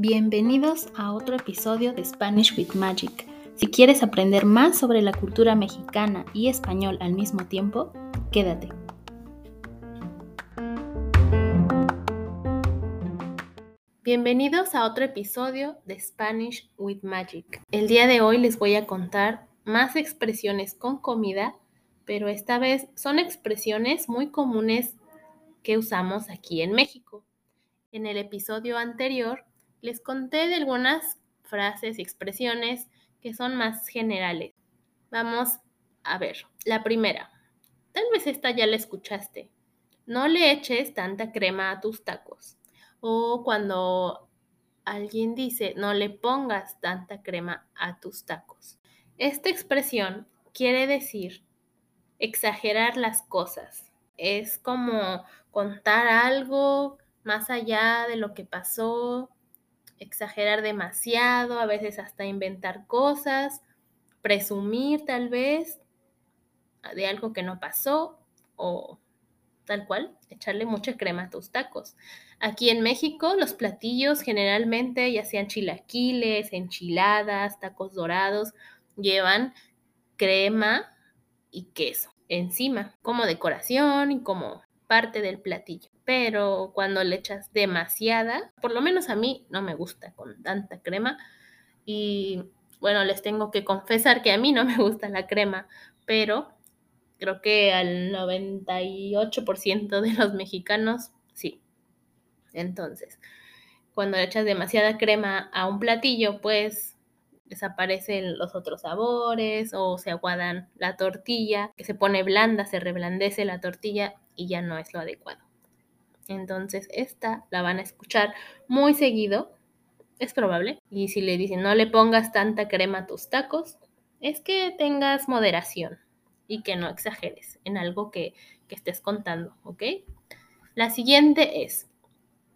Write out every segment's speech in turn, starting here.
Bienvenidos a otro episodio de Spanish with Magic. Si quieres aprender más sobre la cultura mexicana y español al mismo tiempo, quédate. Bienvenidos a otro episodio de Spanish with Magic. El día de hoy les voy a contar más expresiones con comida, pero esta vez son expresiones muy comunes que usamos aquí en México. En el episodio anterior les conté de algunas frases y expresiones que son más generales. Vamos a ver. La primera. Tal vez esta ya la escuchaste. No le eches tanta crema a tus tacos. O cuando alguien dice, no le pongas tanta crema a tus tacos. Esta expresión quiere decir exagerar las cosas. Es como contar algo más allá de lo que pasó, exagerar demasiado, a veces hasta inventar cosas, presumir tal vez de algo que no pasó o tal cual, echarle mucha crema a tus tacos. Aquí en México los platillos generalmente, ya sean chilaquiles, enchiladas, tacos dorados, llevan crema y queso encima como decoración y como parte del platillo. Pero cuando le echas demasiada, por lo menos a mí no me gusta con tanta crema. Y bueno, les tengo que confesar que a mí no me gusta la crema, pero creo que al 98% de los mexicanos sí. Entonces, cuando le echas demasiada crema a un platillo, pues desaparecen los otros sabores o se aguadan la tortilla, que se pone blanda, se reblandece la tortilla y ya no es lo adecuado. Entonces, esta la van a escuchar muy seguido, es probable. Y si le dicen no le pongas tanta crema a tus tacos, es que tengas moderación y que no exageres en algo que, que estés contando, ¿ok? La siguiente es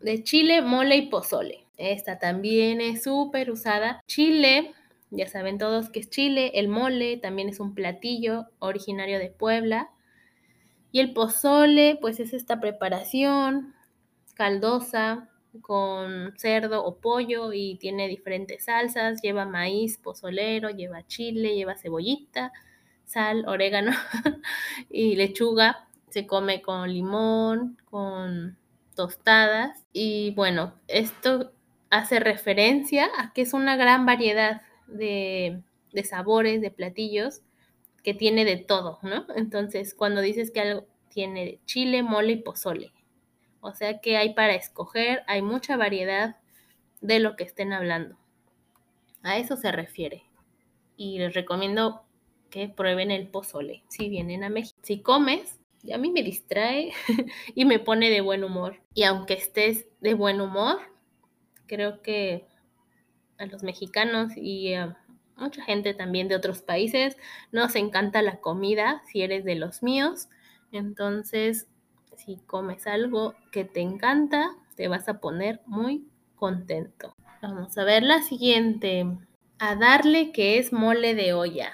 de chile, mole y pozole. Esta también es súper usada. Chile, ya saben todos que es chile. El mole también es un platillo originario de Puebla. Y el pozole, pues es esta preparación caldosa con cerdo o pollo y tiene diferentes salsas. Lleva maíz pozolero, lleva chile, lleva cebollita, sal, orégano y lechuga. Se come con limón, con tostadas. Y bueno, esto hace referencia a que es una gran variedad de, de sabores, de platillos que tiene de todo, ¿no? Entonces, cuando dices que algo tiene chile, mole y pozole. O sea que hay para escoger, hay mucha variedad de lo que estén hablando. A eso se refiere. Y les recomiendo que prueben el pozole si vienen a México. Si comes, a mí me distrae y me pone de buen humor. Y aunque estés de buen humor, creo que a los mexicanos y a mucha gente también de otros países nos encanta la comida si eres de los míos. Entonces, si comes algo que te encanta, te vas a poner muy contento. Vamos a ver la siguiente. A darle que es mole de olla.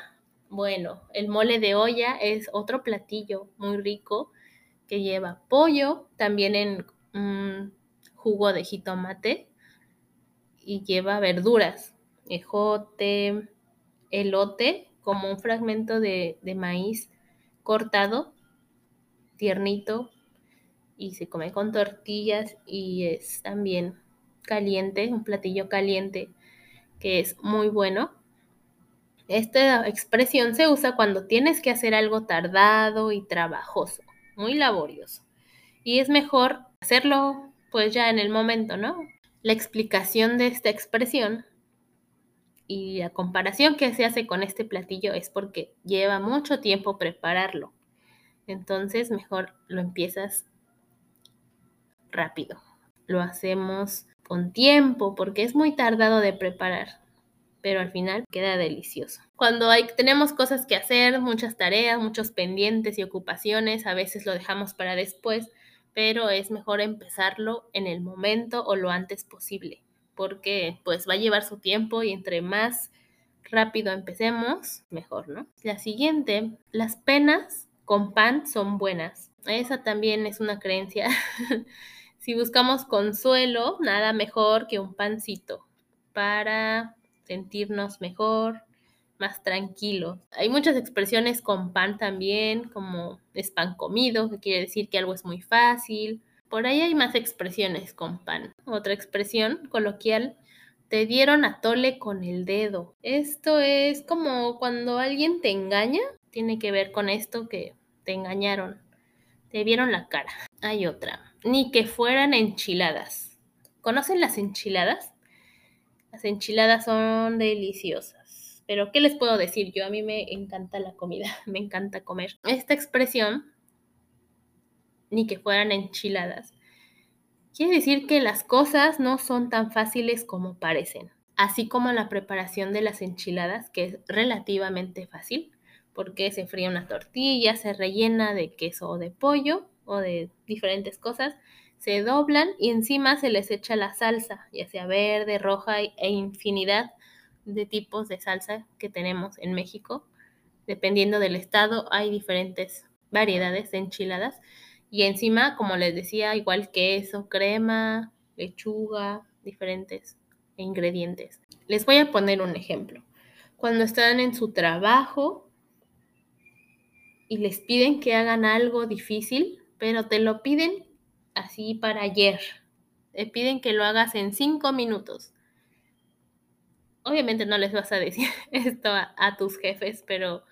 Bueno, el mole de olla es otro platillo muy rico que lleva pollo, también en jugo de jitomate y lleva verduras, ejote, elote, como un fragmento de, de maíz cortado, tiernito, y se come con tortillas y es también caliente, un platillo caliente que es muy bueno. Esta expresión se usa cuando tienes que hacer algo tardado y trabajoso, muy laborioso. Y es mejor hacerlo pues ya en el momento, ¿no? La explicación de esta expresión y la comparación que se hace con este platillo es porque lleva mucho tiempo prepararlo. Entonces mejor lo empiezas rápido. Lo hacemos con tiempo porque es muy tardado de preparar, pero al final queda delicioso. Cuando hay, tenemos cosas que hacer, muchas tareas, muchos pendientes y ocupaciones, a veces lo dejamos para después, pero es mejor empezarlo en el momento o lo antes posible, porque pues va a llevar su tiempo y entre más rápido empecemos, mejor, ¿no? La siguiente, las penas con pan son buenas. Esa también es una creencia Si buscamos consuelo, nada mejor que un pancito para sentirnos mejor, más tranquilos. Hay muchas expresiones con pan también, como es pan comido, que quiere decir que algo es muy fácil. Por ahí hay más expresiones con pan. Otra expresión coloquial, te dieron a tole con el dedo. Esto es como cuando alguien te engaña, tiene que ver con esto que te engañaron, te vieron la cara. Hay otra, ni que fueran enchiladas. ¿Conocen las enchiladas? Las enchiladas son deliciosas. Pero, ¿qué les puedo decir? Yo a mí me encanta la comida, me encanta comer. Esta expresión, ni que fueran enchiladas, quiere decir que las cosas no son tan fáciles como parecen. Así como la preparación de las enchiladas, que es relativamente fácil, porque se fría una tortilla, se rellena de queso o de pollo o de diferentes cosas, se doblan y encima se les echa la salsa, ya sea verde, roja e infinidad de tipos de salsa que tenemos en México. Dependiendo del estado, hay diferentes variedades de enchiladas. Y encima, como les decía, igual queso, crema, lechuga, diferentes ingredientes. Les voy a poner un ejemplo. Cuando están en su trabajo y les piden que hagan algo difícil, pero te lo piden así para ayer. Te piden que lo hagas en cinco minutos. Obviamente no les vas a decir esto a, tus jefes, pero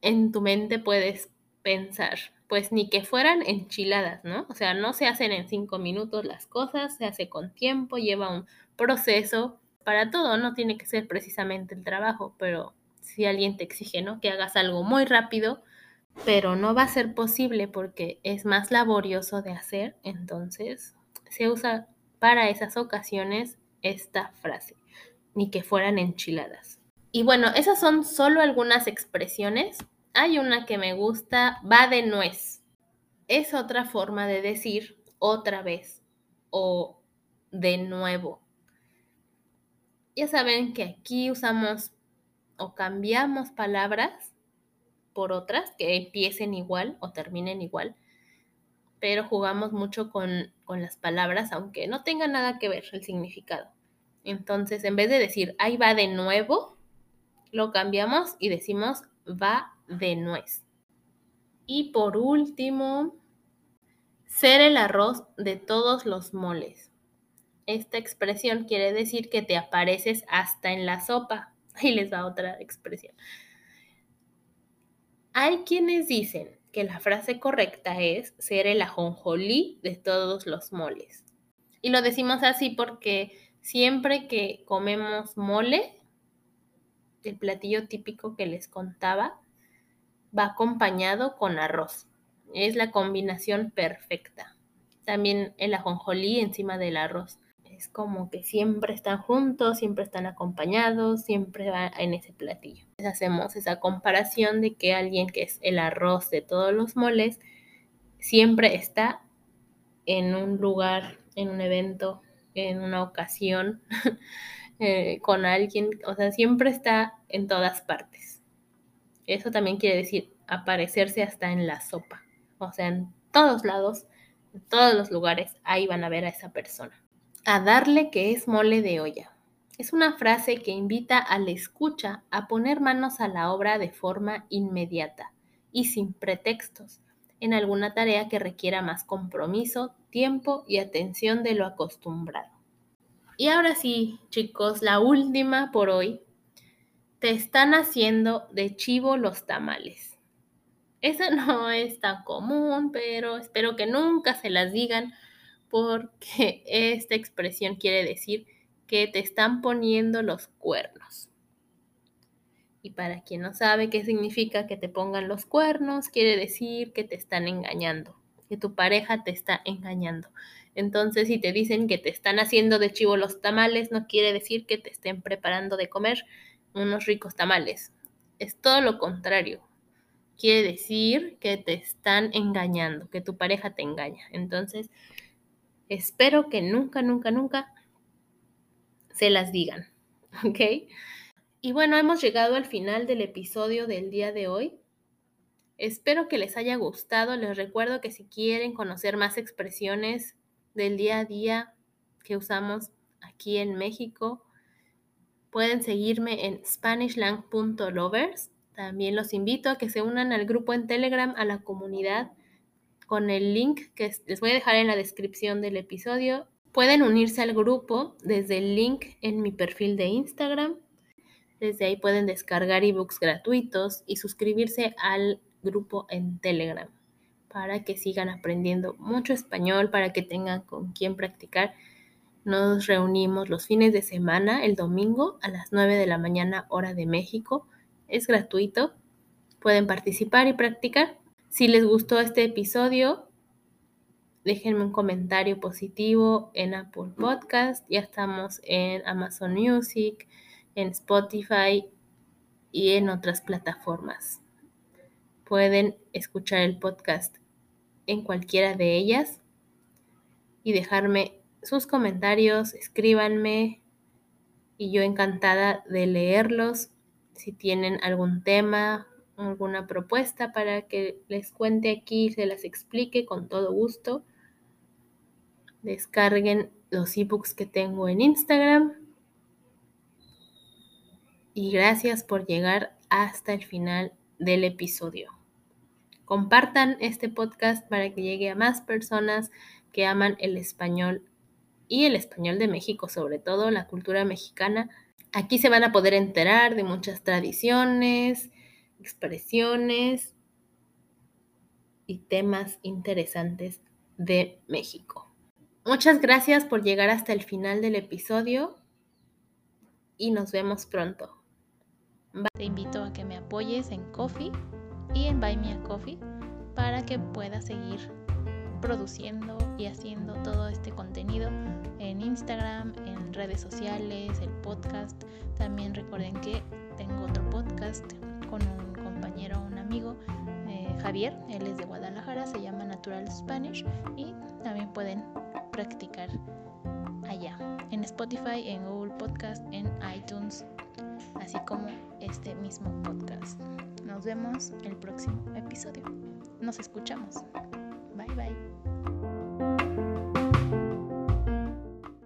en tu mente puedes pensar, pues ni que fueran enchiladas, ¿no? O sea, no se hacen en cinco minutos las cosas, se hace con tiempo, lleva un proceso. Para todo no tiene que ser precisamente el trabajo, pero si alguien te exige, ¿no? Que hagas algo muy rápido, pero no va a ser posible porque es más laborioso de hacer, entonces se usa para esas ocasiones esta frase, ni que fueran enchiladas. Y bueno, esas son solo algunas expresiones. Hay una que me gusta, va de nuez. Es otra forma de decir otra vez o de nuevo. Ya saben que aquí usamos o cambiamos palabras por otras que empiecen igual o terminen igual, pero jugamos mucho con, las palabras, aunque no tenga nada que ver el significado. Entonces, en vez de decir ahí va de nuevo, lo cambiamos y decimos va de nuez. Y por último, ser el arroz de todos los moles. Esta expresión quiere decir que te apareces hasta en la sopa. Ahí les va otra expresión. Hay quienes dicen que la frase correcta es ser el ajonjolí de todos los moles. Y lo decimos así porque siempre que comemos mole, el platillo típico que les contaba, va acompañado con arroz. Es la combinación perfecta. También el ajonjolí encima del arroz es como que siempre están juntos, siempre están acompañados, siempre va en ese platillo. hacemos esa comparación de que alguien que es el arroz de todos los moles siempre está en un lugar, en un evento, en una ocasión, eh, con alguien, o sea, siempre está en todas partes. Eso también quiere decir aparecerse hasta en la sopa, o sea, en todos lados, en todos los lugares, ahí van a ver a esa persona a darle que es mole de olla. Es una frase que invita al escucha a poner manos a la obra de forma inmediata y sin pretextos en alguna tarea que requiera más compromiso, tiempo y atención de lo acostumbrado. Y ahora sí, chicos, la última por hoy. Te están haciendo de chivo los tamales. Esa no es tan común, pero espero que nunca se las digan porque esta expresión quiere decir que te están poniendo los cuernos. Y para quien no sabe qué significa que te pongan los cuernos, quiere decir que te están engañando, que tu pareja te está engañando. Entonces, si te dicen que te están haciendo de chivo los tamales, no quiere decir que te estén preparando de comer unos ricos tamales. Es todo lo contrario. Quiere decir que te están engañando, que tu pareja te engaña. Entonces, Espero que nunca, nunca, nunca se las digan, ¿ok? Y bueno, hemos llegado al final del episodio del día de hoy. Espero que les haya gustado. Les recuerdo que si quieren conocer más expresiones del día a día que usamos aquí en México, pueden seguirme en spanishlang.lovers. También los invito a que se unan al grupo en Telegram, a la comunidad, con el link que les voy a dejar en la descripción del episodio. Pueden unirse al grupo desde el link en mi perfil de Instagram. Desde ahí pueden descargar ebooks gratuitos y suscribirse al grupo en Telegram para que sigan aprendiendo mucho español, para que tengan con quién practicar. Nos reunimos los fines de semana, el domingo a las 9 de la mañana hora de México. Es gratuito. Pueden participar y practicar. Si les gustó este episodio, déjenme un comentario positivo en Apple Podcast. Ya estamos en Amazon Music, en Spotify y en otras plataformas. Pueden escuchar el podcast en cualquiera de ellas y dejarme sus comentarios, escríbanme y yo encantada de leerlos. Si tienen algún tema, alguna propuesta para que les cuente aquí, se las explique con todo gusto. Descarguen los ebooks que tengo en Instagram. Y gracias por llegar hasta el final del episodio. Compartan este podcast para que llegue a más personas que aman el español y el español de México, sobre todo la cultura mexicana. Aquí se van a poder enterar de muchas tradiciones, expresiones y temas interesantes de México. Muchas gracias por llegar hasta el final del episodio y nos vemos pronto. Te invito a que me apoyes en Coffee y en Buy Me a Coffee para que pueda seguir produciendo y haciendo todo este contenido en Instagram, redes sociales, el podcast. También recuerden que tengo otro podcast con un compañero, un amigo, eh, Javier, él es de Guadalajara, se llama Natural Spanish y también pueden practicar allá en Spotify, en Google Podcast, en iTunes, así como este mismo podcast. Nos vemos el próximo episodio. Nos escuchamos. Bye bye.